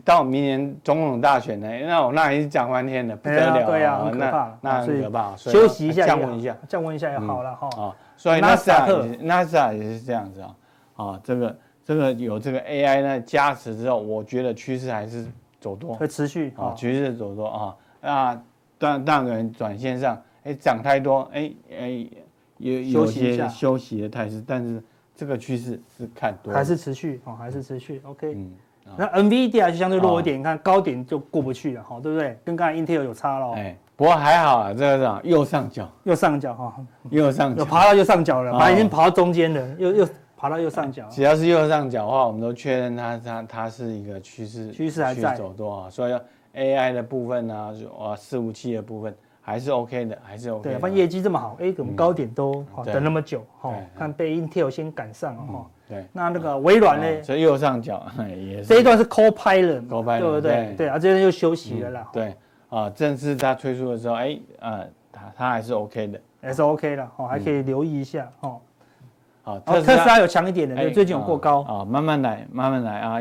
S2: 到明年总统大选呢，那我那已经讲翻天了，不得了，
S1: 对呀，很可怕，
S2: 那很可怕，
S1: 休息一下，
S2: 降温一下，
S1: 降温一下也好了哈。
S2: 啊，所以纳斯达克，纳斯达克也是这样子啊，啊，这个这个有这个 AI 呢加持之后，我觉得趋势还是走多，
S1: 会持续
S2: 啊，趋势走多啊，那。当当然，短线上，哎，涨太多，哎哎，有有些休息的态势，但是这个趋势是看多，
S1: 还是持续哦，还是持续，OK。嗯，那 NVIDIA 就相对弱一点，你看高点就过不去了，哈，对不对？跟刚才 Intel 有差了。哎，
S2: 不过还好啊，这个是右上角，
S1: 右上角哈，
S2: 右上角，
S1: 有爬到右上角了，它已经爬到中间了，又又爬到右上角。
S2: 只要是右上角的话，我们都确认它它它是一个趋势，
S1: 趋势还在
S2: 走多啊，所以。AI 的部分啊，就啊，伺服器的部分还是 OK 的，还是 OK 的。
S1: 对，反正业绩这么好，哎，怎么高点都等那么久，哈，看被 Intel 先赶上了哈。对，那那个微软呢？
S2: 所以右上角 也是。
S1: 这一段是 Copilot，Copilot 对不对？对啊，这边又休息了啦。
S2: 对啊，正式它推出的时候，哎，呃，它它还是 OK 的，
S1: 还是 OK 的，哦，还可以留意一下，哦。好，特斯拉有强一点的，对，最近有过高。
S2: 啊，慢慢来，慢慢来啊。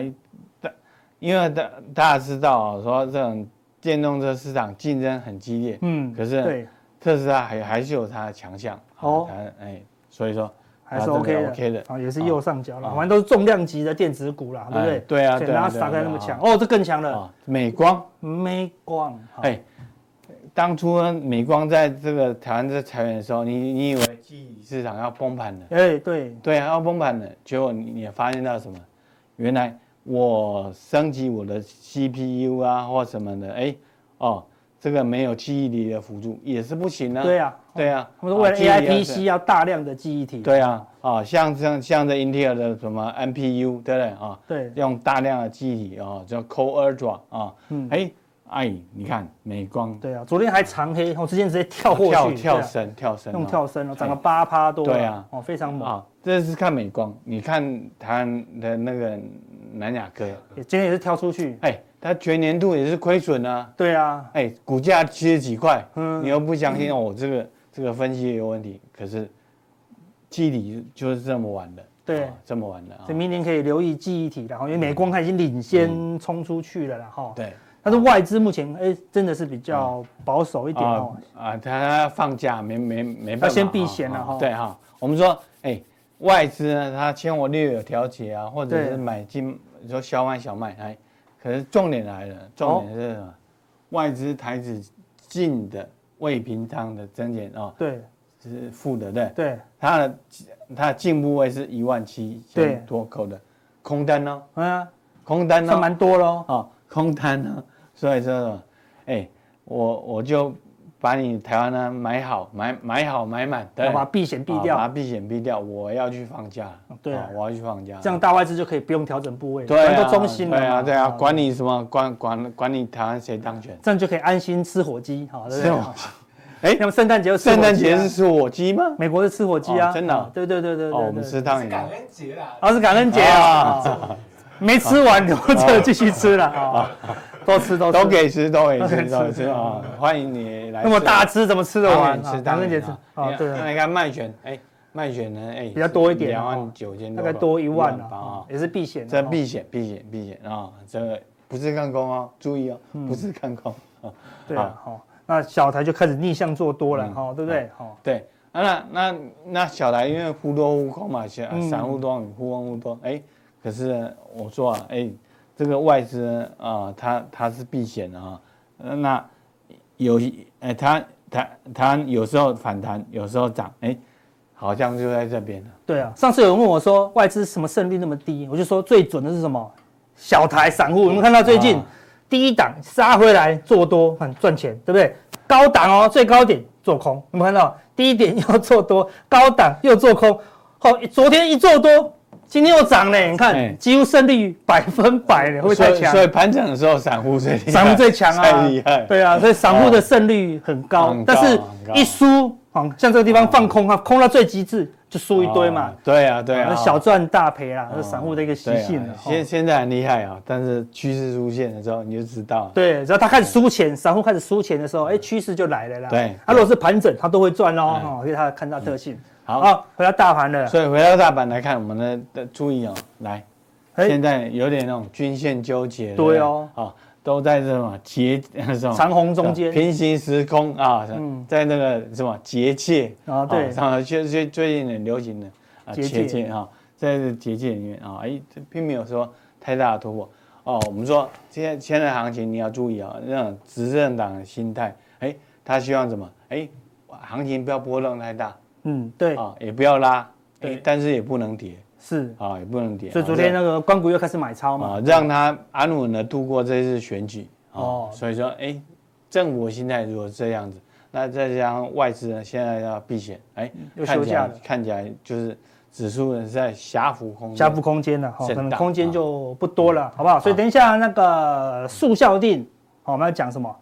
S2: 因为大大家知道啊，说这种电动车市场竞争很激烈，嗯，可是对特斯拉还还是有它的强项，哦，哎，所以说
S1: 还是 OK 的，OK 的，啊，也是右上角了，反正都是重量级的电子股了，对不对？
S2: 对啊，对啊，
S1: 然后打开那么强，哦，这更强了，
S2: 美光，
S1: 美光，
S2: 哎，当初呢，美光在这个台湾在裁员的时候，你你以为记忆市场要崩盘了？
S1: 哎，对，
S2: 对啊，要崩盘了，结果你你发现到什么？原来。我升级我的 CPU 啊，或什么的，哎，哦，这个没有记忆体的辅助也是不行啊。
S1: 对呀，
S2: 对呀，
S1: 他们说为了 AI PC 要大量的记忆体。
S2: 对呀，啊，像像像这 Intel 的什么 NPU，对不对啊？对，用大量的记忆体啊，叫 Core Ultra 啊，嗯，哎。哎，你看美光，
S1: 对啊，昨天还长黑，我之前直接跳过去，
S2: 跳跳升，跳升，
S1: 用跳升哦，涨了八趴多，对啊，哦，非常猛啊。
S2: 这是看美光，你看台湾的那个南亚科，
S1: 今天也是挑出去，
S2: 哎，它全年度也是亏损啊，
S1: 对啊，
S2: 哎，股价七十几块，嗯，你又不相信哦，这个这个分析也有问题，可是记忆体就是这么玩的，对，这么玩的，
S1: 所以明年可以留意记忆体，然后因为美光它已经领先冲出去了，然后对。但是外资目前哎，真的是比较保守一点哦。
S2: 啊，他放假没没没办法。
S1: 要先避险了哈。
S2: 对哈，我们说哎，外资呢，他签我略有调节啊，或者是买进，说小买小卖哎。可是重点来了，重点是什么？外资台指进的未平仓的增减啊。对。是负的，对。
S1: 对。
S2: 它的它的净部位是一万七千多口的空单哦。
S1: 嗯啊，
S2: 空单呢，
S1: 算蛮多喽。
S2: 哦，空单呢，所以说，哎，我我就。把你台湾呢买好买买好买满，对，
S1: 把避险避掉，
S2: 把避险避掉。我要去放假，
S1: 对，
S2: 我要去放假，
S1: 这样大外资就可以不用调整部位，
S2: 对啊，
S1: 都中心了，
S2: 对啊，对啊，管你什么，管管管你台湾谁当权，
S1: 这样就可以安心吃火鸡，好，对不对？
S2: 哎，
S1: 那么圣诞节，
S2: 圣诞节是吃火鸡吗？
S1: 美国是吃火鸡啊，
S2: 真的，
S1: 对对对对对，
S2: 我们吃汤圆，
S3: 感恩节啦，
S1: 哦，是感恩节啊，没吃完留着继续吃了。啊。多吃都
S2: 都给吃，都给吃，都给吃啊！欢迎你来。
S1: 那么大吃怎么吃得完？
S2: 吃
S1: 感恩节吃
S2: 啊！对，那你看麦卷，哎，麦卷呢？哎，
S1: 比较多一点，
S2: 两万九千多，
S1: 大概多一万啊，也是避险。
S2: 这避险，避险，避险啊！这个不是看空哦，注意哦，不是看空啊。
S1: 对啊，好，那小台就开始逆向做多了哈，对不对？好，
S2: 对，那那那小台因为忽多忽空嘛，散散户多，忽空忽多，哎，可是我说啊，哎。这个外资啊，它它是避险的啊，那有哎，它它它有时候反弹，有时候涨，哎，好像就在这边了。
S1: 对啊，上次有人问我说，外资什么胜率那么低？我就说最准的是什么？小台散户，有没有看到最近第一档杀回来做多，很赚钱，对不对？高档哦，最高点做空，有没有看到？低点又做多，高档又做空，好，昨天一做多。今天又涨了，你看，几乎胜率百分百了，会太强？
S2: 所以盘整的时候，散户最
S1: 散户最强啊，
S2: 太厉害。
S1: 对啊，所以散户的胜率很高，但是一输，像这个地方放空啊，空到最极致就输一堆嘛。
S2: 对啊，对啊，
S1: 小赚大赔啊，是散户的一个习性。
S2: 现现在很厉害啊，但是趋势出现的时候你就知道。
S1: 对，只要他开始输钱，散户开始输钱的时候，哎，趋势就来了啦。
S2: 对，
S1: 他如果是盘整，他都会赚哦，因为他看到特性。好，回到大盘的。
S2: 所以回到大盘来看，我们的的注意哦，来，现在有点那种均线纠结。
S1: 对哦，
S2: 啊，都在这么结 什么
S1: 长虹中间，
S2: 平行时空啊，在那个什么结界
S1: 啊，对，
S2: 啊，最最最近很流行的啊结界啊，在这结界里面啊，哎，并没有说太大的突破哦。我们说现在现在行情你要注意啊，那种执政党的心态，哎，他希望怎么？哎，行情不要波动太大。
S1: 嗯，对。
S2: 啊，也不要拉，对，但是也不能跌，
S1: 是。
S2: 啊，也不能跌。
S1: 所以昨天那个官股又开始买超嘛，
S2: 啊，让他安稳的度过这次选举。哦，所以说，哎，政府心态如果这样子，那再加上外资呢，现在要避险，哎，看起来看起来就是指数呢是在狭幅空
S1: 狭幅空间了，哈，可能空间就不多了，好不好？所以等一下那个速效定，好，我们要讲什么？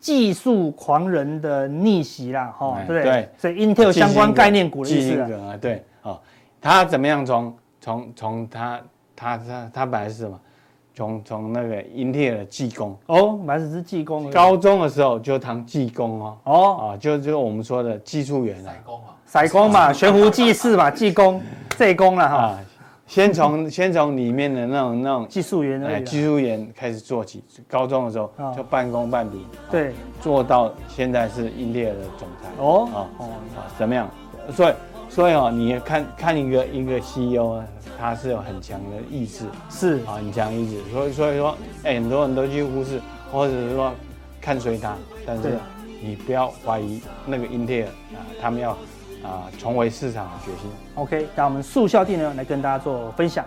S1: 技术狂人的逆袭啦，哈，对不对？所以 Intel 相关概念股的意思
S2: 啊，对，哦，他怎么样从从从他他他他本来是什么？从从那个 Intel 的技工。
S1: 哦，本来只是技工，
S2: 高中的时候就当技工哦，哦，啊，就就我们说的技术员啊，
S1: 骰工嘛，悬壶济世嘛，技工这工了哈。
S2: 先从 先从里面的那种那种
S1: 技术员哎，
S2: 技术员开始做起。高中的时候就半工半读，
S1: 对，
S2: 做到现在是英特尔的总裁哦哦哦，怎么样？所以所以哦，你看看一个一个 CEO 啊，他是有很强的意志，
S1: 是
S2: 啊，很强意志。所以所以说，哎，很多人都去忽视，或者是说看衰他，但是你不要怀疑那个英特尔啊，他们要。啊，重回市场的决心。
S1: OK，那我们速效定呢来跟大家做分享。